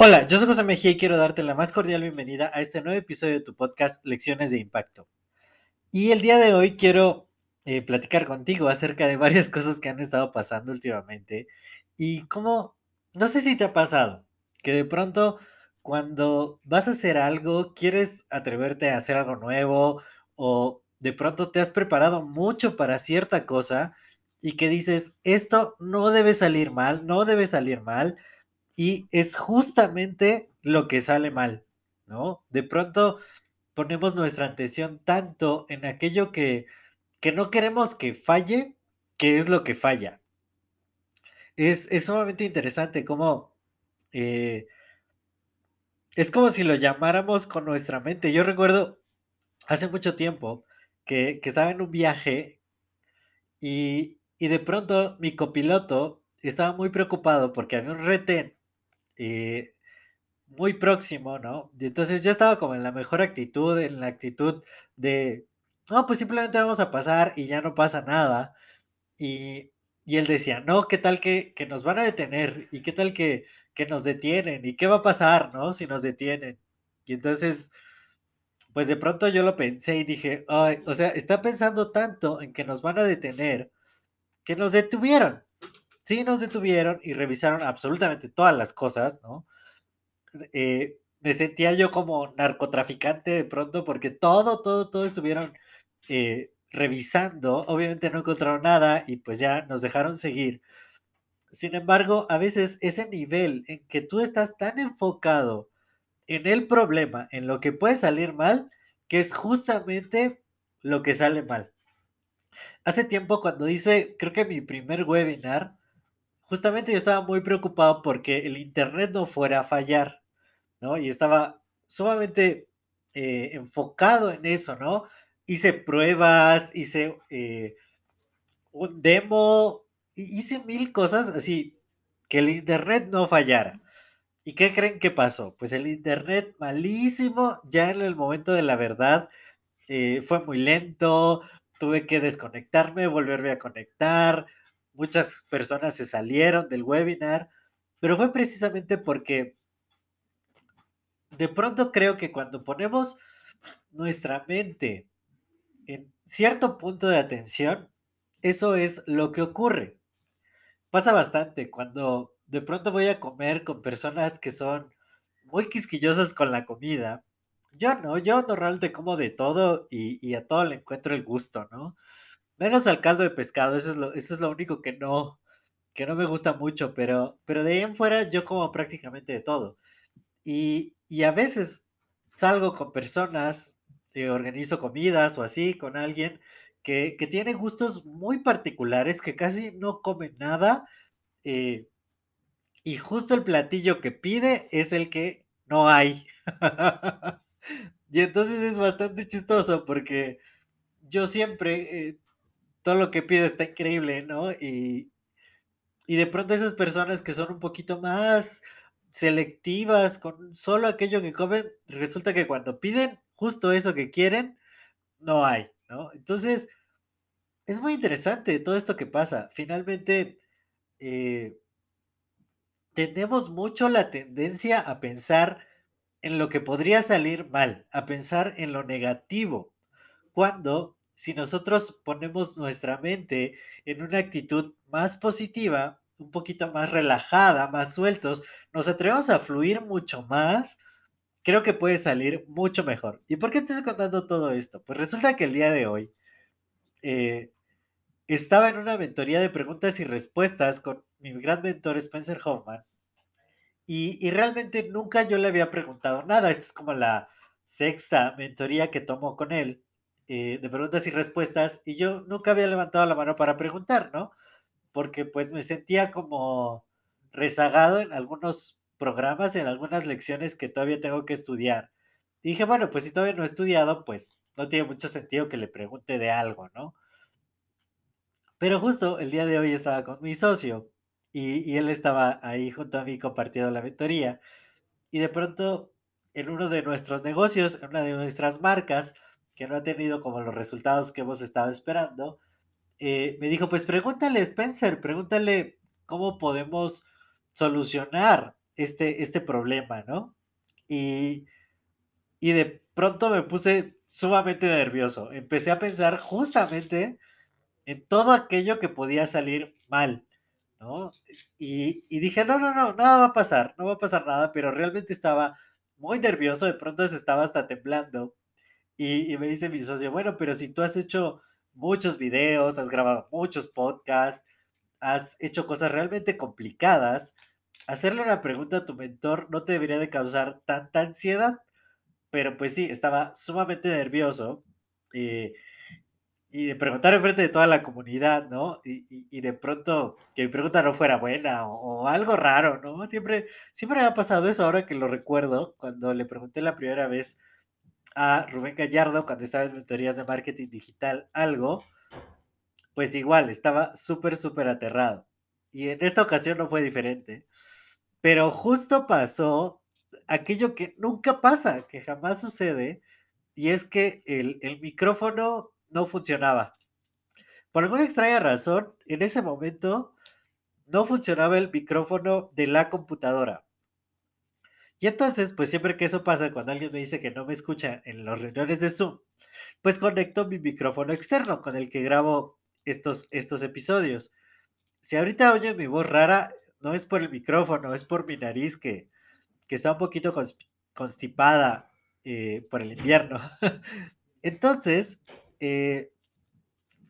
Hola, yo soy José Mejía y quiero darte la más cordial bienvenida a este nuevo episodio de tu podcast Lecciones de Impacto. Y el día de hoy quiero eh, platicar contigo acerca de varias cosas que han estado pasando últimamente y cómo, no sé si te ha pasado, que de pronto cuando vas a hacer algo, quieres atreverte a hacer algo nuevo o de pronto te has preparado mucho para cierta cosa y que dices, esto no debe salir mal, no debe salir mal y es justamente lo que sale mal, ¿no? De pronto ponemos nuestra atención tanto en aquello que, que no queremos que falle, que es lo que falla. Es, sumamente interesante cómo... Eh, es como si lo llamáramos con nuestra mente. Yo recuerdo hace mucho tiempo que, que estaba en un viaje y, y de pronto mi copiloto estaba muy preocupado porque había un retén eh, muy próximo, ¿no? Y entonces yo estaba como en la mejor actitud, en la actitud de, no, pues simplemente vamos a pasar y ya no pasa nada. Y, él decía, no, ¿qué tal que, nos van a detener? ¿Y qué tal que, que nos detienen? ¿Y qué va a pasar, no? Si nos detienen. Y entonces, pues de pronto yo lo pensé y dije, Ay, o sea, está pensando tanto en que nos van a detener que nos detuvieron sí nos detuvieron y revisaron absolutamente todas las cosas, ¿no? Eh, me sentía yo como narcotraficante de pronto porque todo, todo, todo estuvieron eh, revisando. Obviamente no encontraron nada y pues ya nos dejaron seguir. Sin embargo, a veces ese nivel en que tú estás tan enfocado en el problema, en lo que puede salir mal, que es justamente lo que sale mal. Hace tiempo cuando hice, creo que mi primer webinar, justamente yo estaba muy preocupado porque el internet no fuera a fallar, ¿no? Y estaba sumamente eh, enfocado en eso, ¿no? Hice pruebas, hice eh, un demo, hice mil cosas así, que el internet no fallara. ¿Y qué creen que pasó? Pues el internet malísimo, ya en el momento de la verdad, eh, fue muy lento, tuve que desconectarme, volverme a conectar, muchas personas se salieron del webinar, pero fue precisamente porque de pronto creo que cuando ponemos nuestra mente en cierto punto de atención, eso es lo que ocurre. Pasa bastante cuando de pronto voy a comer con personas que son muy quisquillosas con la comida. Yo no, yo normalmente como de todo y, y a todo le encuentro el gusto, ¿no? Menos al caldo de pescado, eso es lo, eso es lo único que no, que no me gusta mucho, pero, pero de ahí en fuera yo como prácticamente de todo. Y, a veces salgo con personas, eh, organizo comidas o así con alguien que, tiene gustos muy particulares, que casi no come nada, eh, y justo el platillo que pide es el que no hay. y entonces es bastante chistoso porque yo siempre eh, todo lo que pido está increíble, ¿no? Y, de pronto esas personas que son un poquito más selectivas con solo aquello que comen, resulta que cuando piden justo eso que quieren, no hay, ¿no? Entonces, es muy interesante todo esto que pasa. Finalmente, eh, tenemos mucho la tendencia a pensar en lo que podría salir mal, a pensar en lo negativo, cuando si nosotros ponemos nuestra mente en una actitud más positiva, un poquito más relajada, más sueltos, nos atrevemos a fluir mucho más, creo que puede salir mucho mejor. ¿Y por qué te estoy contando todo esto? Pues resulta que el día de hoy eh, estaba en una mentoría de preguntas y respuestas con mi gran mentor Spencer Hoffman y, y realmente nunca yo le había preguntado nada. Esta es como la sexta mentoría que tomo con él. Eh, de preguntas y respuestas y yo nunca había levantado la mano para preguntar, ¿no? porque pues me sentía como rezagado en algunos programas, en algunas lecciones que todavía tengo que estudiar. dije, bueno, pues si todavía no he estudiado, pues no tiene mucho sentido que le pregunte de algo, ¿no? Pero justo el día de hoy estaba con mi socio y, él estaba ahí junto a mí compartiendo la mentoría y de pronto en uno de nuestros negocios, en una de nuestras marcas, que no ha tenido como los resultados que hemos estado esperando, eh, me dijo, pues pregúntale, Spencer, pregúntale cómo podemos solucionar este, este problema, ¿no? Y, y de pronto me puse sumamente nervioso. Empecé a pensar justamente en todo aquello que podía salir mal, ¿no? Y, dije, no, no, no, nada va a pasar, no va a pasar nada, pero realmente estaba muy nervioso, de pronto se estaba hasta temblando. Y, y me dice mi socio, bueno, pero si tú has hecho muchos videos, has grabado muchos podcasts, has hecho cosas realmente complicadas, hacerle una pregunta a tu mentor no te debería de causar tanta ansiedad, pero pues sí, estaba sumamente nervioso eh, y de preguntar enfrente de toda la comunidad, ¿no? Y, de pronto que mi pregunta no fuera buena o, algo raro, ¿no? Siempre, siempre me ha pasado eso ahora que lo recuerdo, cuando le pregunté la primera vez a Rubén Gallardo, cuando estaba en mentorías de marketing digital, algo, pues igual, estaba súper, súper aterrado. Y en esta ocasión no fue diferente. Pero justo pasó aquello que nunca pasa, que jamás sucede, y es que el, micrófono no funcionaba. Por alguna extraña razón, en ese momento no funcionaba el micrófono de la computadora. Y entonces, pues siempre que eso pasa, cuando alguien me dice que no me escucha en los reuniones de Zoom, pues conecto mi micrófono externo con el que grabo estos, estos episodios. Si ahorita oyes mi voz rara, no es por el micrófono, es por mi nariz que, que está un poquito constipada eh, por el invierno. Entonces, eh,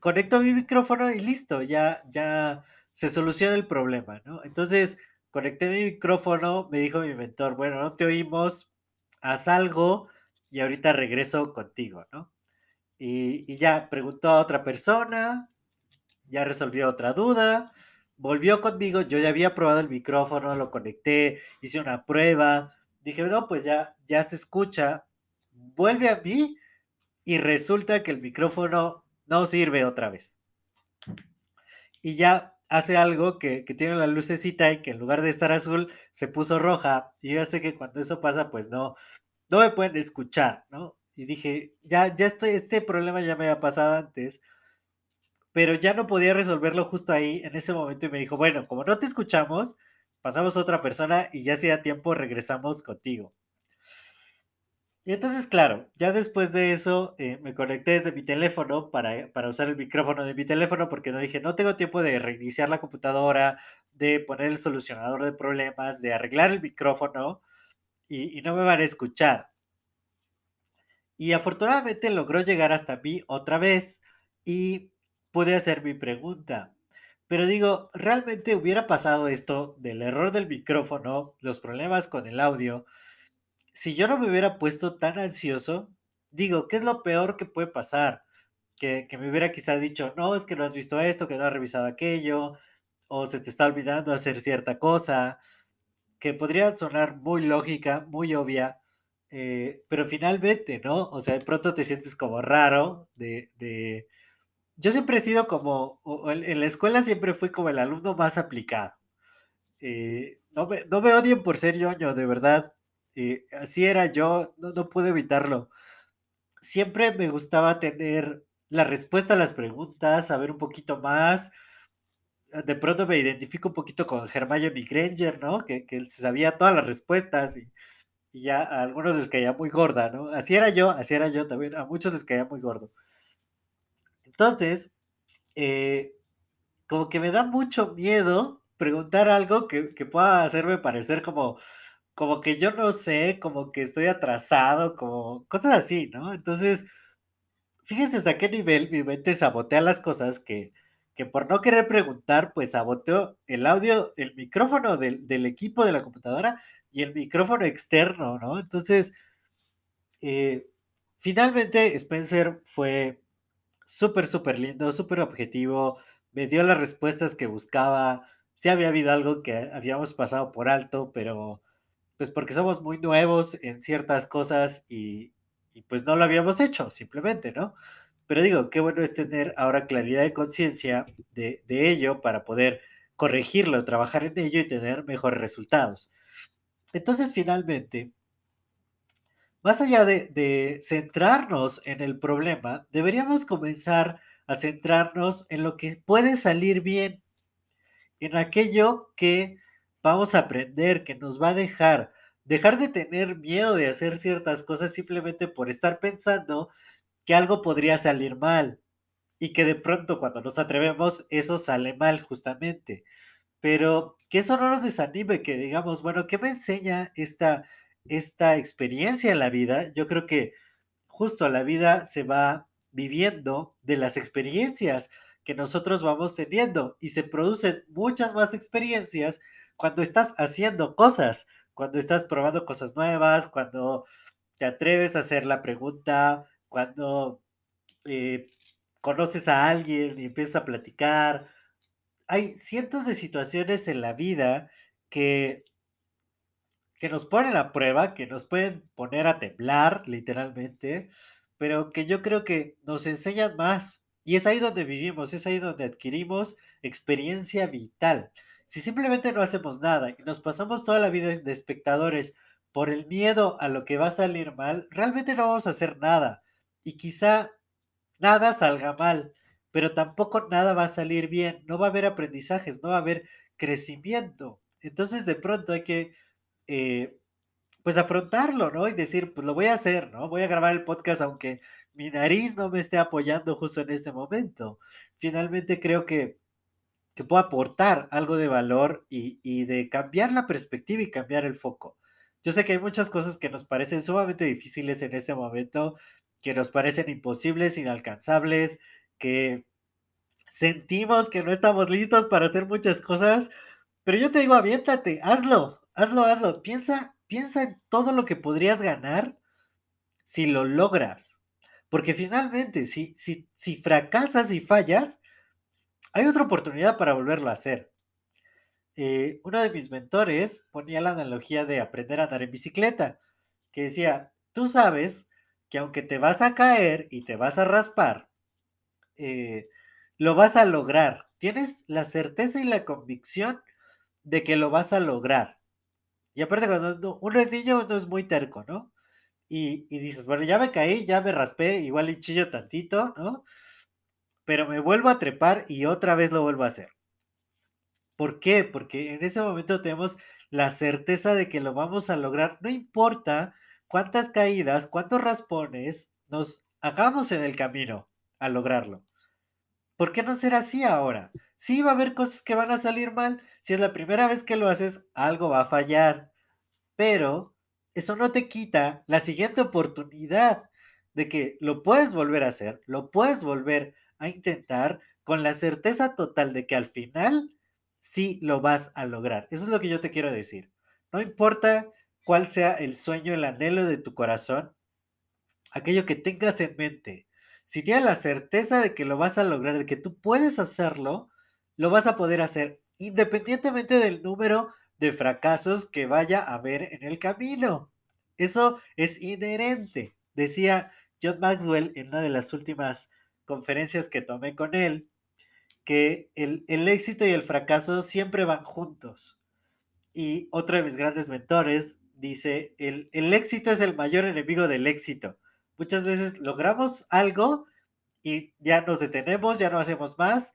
conecto mi micrófono y listo, ya, ya se soluciona el problema, ¿no? Entonces, conecté mi micrófono, me dijo mi mentor, bueno, no te oímos, haz algo y ahorita regreso contigo, ¿no? Y, y ya preguntó a otra persona, ya resolvió otra duda, volvió conmigo, yo ya había probado el micrófono, lo conecté, hice una prueba, dije, no, pues ya, ya se escucha, vuelve a mí y resulta que el micrófono no sirve otra vez. Y ya hace algo que, tiene la lucecita y que en lugar de estar azul se puso roja. Y yo ya sé que cuando eso pasa, pues no, no me pueden escuchar, ¿no? Y dije, ya, ya estoy, este problema ya me había pasado antes pero ya no podía resolverlo justo ahí en ese momento y me dijo, bueno, como no te escuchamos, pasamos a otra persona y ya sea tiempo regresamos contigo. Y entonces, claro, ya después de eso eh, me conecté desde mi teléfono para, para, usar el micrófono de mi teléfono porque no dije, no tengo tiempo de reiniciar la computadora, de poner el solucionador de problemas, de arreglar el micrófono y, y no me van a escuchar. Y afortunadamente logró llegar hasta mí otra vez y pude hacer mi pregunta. Pero digo, ¿realmente hubiera pasado esto del error del micrófono, los problemas con el audio, si yo no me hubiera puesto tan ansioso? Digo, ¿qué es lo peor que puede pasar? Que, me hubiera quizá dicho, no, es que no has visto esto, que no has revisado aquello, o se te está olvidando hacer cierta cosa, que podría sonar muy lógica, muy obvia, eh, pero finalmente, ¿no? O sea, de pronto te sientes como raro de yo siempre he sido como, en la escuela siempre fui como el alumno más aplicado. Eh, no, me, no, me, odien por ser ñoño, de verdad. Eh, así era yo, no, no pude evitarlo. Siempre me gustaba tener la respuesta a las preguntas, saber un poquito más. De pronto me identifico un poquito con Hermione Granger, ¿no? Que, que se sabía todas las respuestas y, ya a algunos les caía muy gorda, ¿no? Así era yo, así era yo también, a muchos les caía muy gordo. Entonces, eh, como que me da mucho miedo preguntar algo que, pueda hacerme parecer como, como que yo no sé, como que estoy atrasado, como cosas así, ¿no? Entonces, fíjense hasta qué nivel mi mente sabotea las cosas que, que por no querer preguntar, pues saboteó el audio, el micrófono del, del equipo de la computadora y el micrófono externo, ¿no? Entonces, eh, finalmente Spencer fue súper, súper lindo, súper objetivo. me dio las respuestas que buscaba. Sí había habido algo que habíamos pasado por alto, pero pues porque somos muy nuevos en ciertas cosas y, pues no lo habíamos hecho, simplemente, ¿no? Pero digo, qué bueno es tener ahora claridad de conciencia de, ello para poder corregirlo, trabajar en ello y tener mejores resultados. Entonces, finalmente, más allá de, centrarnos en el problema, deberíamos comenzar a centrarnos en lo que puede salir bien, en aquello que vamos a aprender, que nos va a dejar, dejar de tener miedo de hacer ciertas cosas simplemente por estar pensando que algo podría salir mal y que de pronto cuando nos atrevemos eso sale mal justamente. Pero que eso no nos desanime, que digamos, bueno, ¿qué me enseña esta, esta experiencia en la vida? Yo creo que justo la vida se va viviendo de las experiencias que nosotros vamos teniendo y se producen muchas más experiencias cuando estás haciendo cosas, cuando estás probando cosas nuevas, cuando te atreves a hacer la pregunta, cuando eh, conoces a alguien y empiezas a platicar. Hay cientos de situaciones en la vida que, que nos ponen a prueba, que nos pueden poner a temblar, literalmente, pero que yo creo que nos enseñan más. Y es ahí donde vivimos, es ahí donde adquirimos experiencia vital. Si simplemente no hacemos nada y nos pasamos toda la vida de espectadores por el miedo a lo que va a salir mal, realmente no vamos a hacer nada. Y quizá nada salga mal, pero tampoco nada va a salir bien. No va a haber aprendizajes, no va a haber crecimiento. Entonces de pronto hay que, eh, pues afrontarlo, ¿no? Y decir, pues lo voy a hacer, ¿no? Voy a grabar el podcast aunque mi nariz no me esté apoyando justo en este momento. Finalmente creo que que pueda aportar algo de valor y, y, de cambiar la perspectiva y cambiar el foco. Yo sé que hay muchas cosas que nos parecen sumamente difíciles en este momento, que nos parecen imposibles, inalcanzables, que sentimos que no estamos listos para hacer muchas cosas, pero yo te digo, aviéntate, hazlo, hazlo, hazlo. Piensa, piensa en todo lo que podrías ganar si lo logras. Porque finalmente, si, si, si fracasas y fallas, hay otra oportunidad para volverlo a hacer. Eh, uno de mis mentores ponía la analogía de aprender a andar en bicicleta, que decía, tú sabes que aunque te vas a caer y te vas a raspar, eh, lo vas a lograr. Tienes la certeza y la convicción de que lo vas a lograr. Y aparte, cuando uno es niño, uno es muy terco, ¿no? Y, y dices, bueno, ya me caí, ya me raspé, igual y chillo tantito, ¿no? Pero me vuelvo a trepar y otra vez lo vuelvo a hacer. ¿Por qué? Porque en ese momento tenemos la certeza de que lo vamos a lograr, no importa cuántas caídas, cuántos raspones nos hagamos en el camino a lograrlo. ¿Por qué no ser así ahora? Sí va a haber cosas que van a salir mal. Si es la primera vez que lo haces, algo va a fallar. Pero eso no te quita la siguiente oportunidad de que lo puedes volver a hacer, lo puedes volver a intentar con la certeza total de que al final sí lo vas a lograr. Eso es lo que yo te quiero decir. No importa cuál sea el sueño, el anhelo de tu corazón, aquello que tengas en mente, si tienes la certeza de que lo vas a lograr, de que tú puedes hacerlo, lo vas a poder hacer independientemente del número de fracasos que vaya a haber en el camino. Eso es inherente. Decía John Maxwell en una de las últimas conferencias que tomé con él, que el, éxito y el fracaso siempre van juntos. Y otro de mis grandes mentores dice, el, el éxito es el mayor enemigo del éxito. Muchas veces logramos algo y ya nos detenemos, ya no hacemos más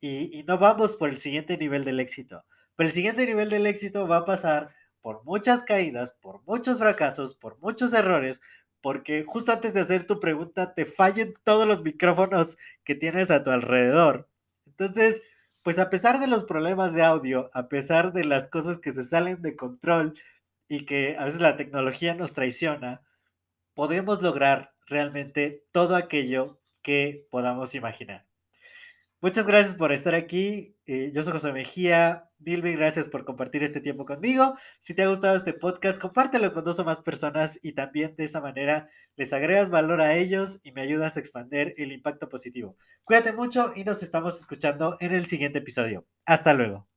y, y, no vamos por el siguiente nivel del éxito. Pero el siguiente nivel del éxito va a pasar por muchas caídas, por muchos fracasos, por muchos errores, porque justo antes de hacer tu pregunta te fallen todos los micrófonos que tienes a tu alrededor. Entonces, pues a pesar de los problemas de audio, a pesar de las cosas que se salen de control y que a veces la tecnología nos traiciona, podemos lograr realmente todo aquello que podamos imaginar. Muchas gracias por estar aquí. Eh, yo soy José Mejía. Mil, gracias por compartir este tiempo conmigo. Si te ha gustado este podcast, compártelo con dos o más personas y también de esa manera les agregas valor a ellos y me ayudas a expandir el impacto positivo. Cuídate mucho y nos estamos escuchando en el siguiente episodio. Hasta luego.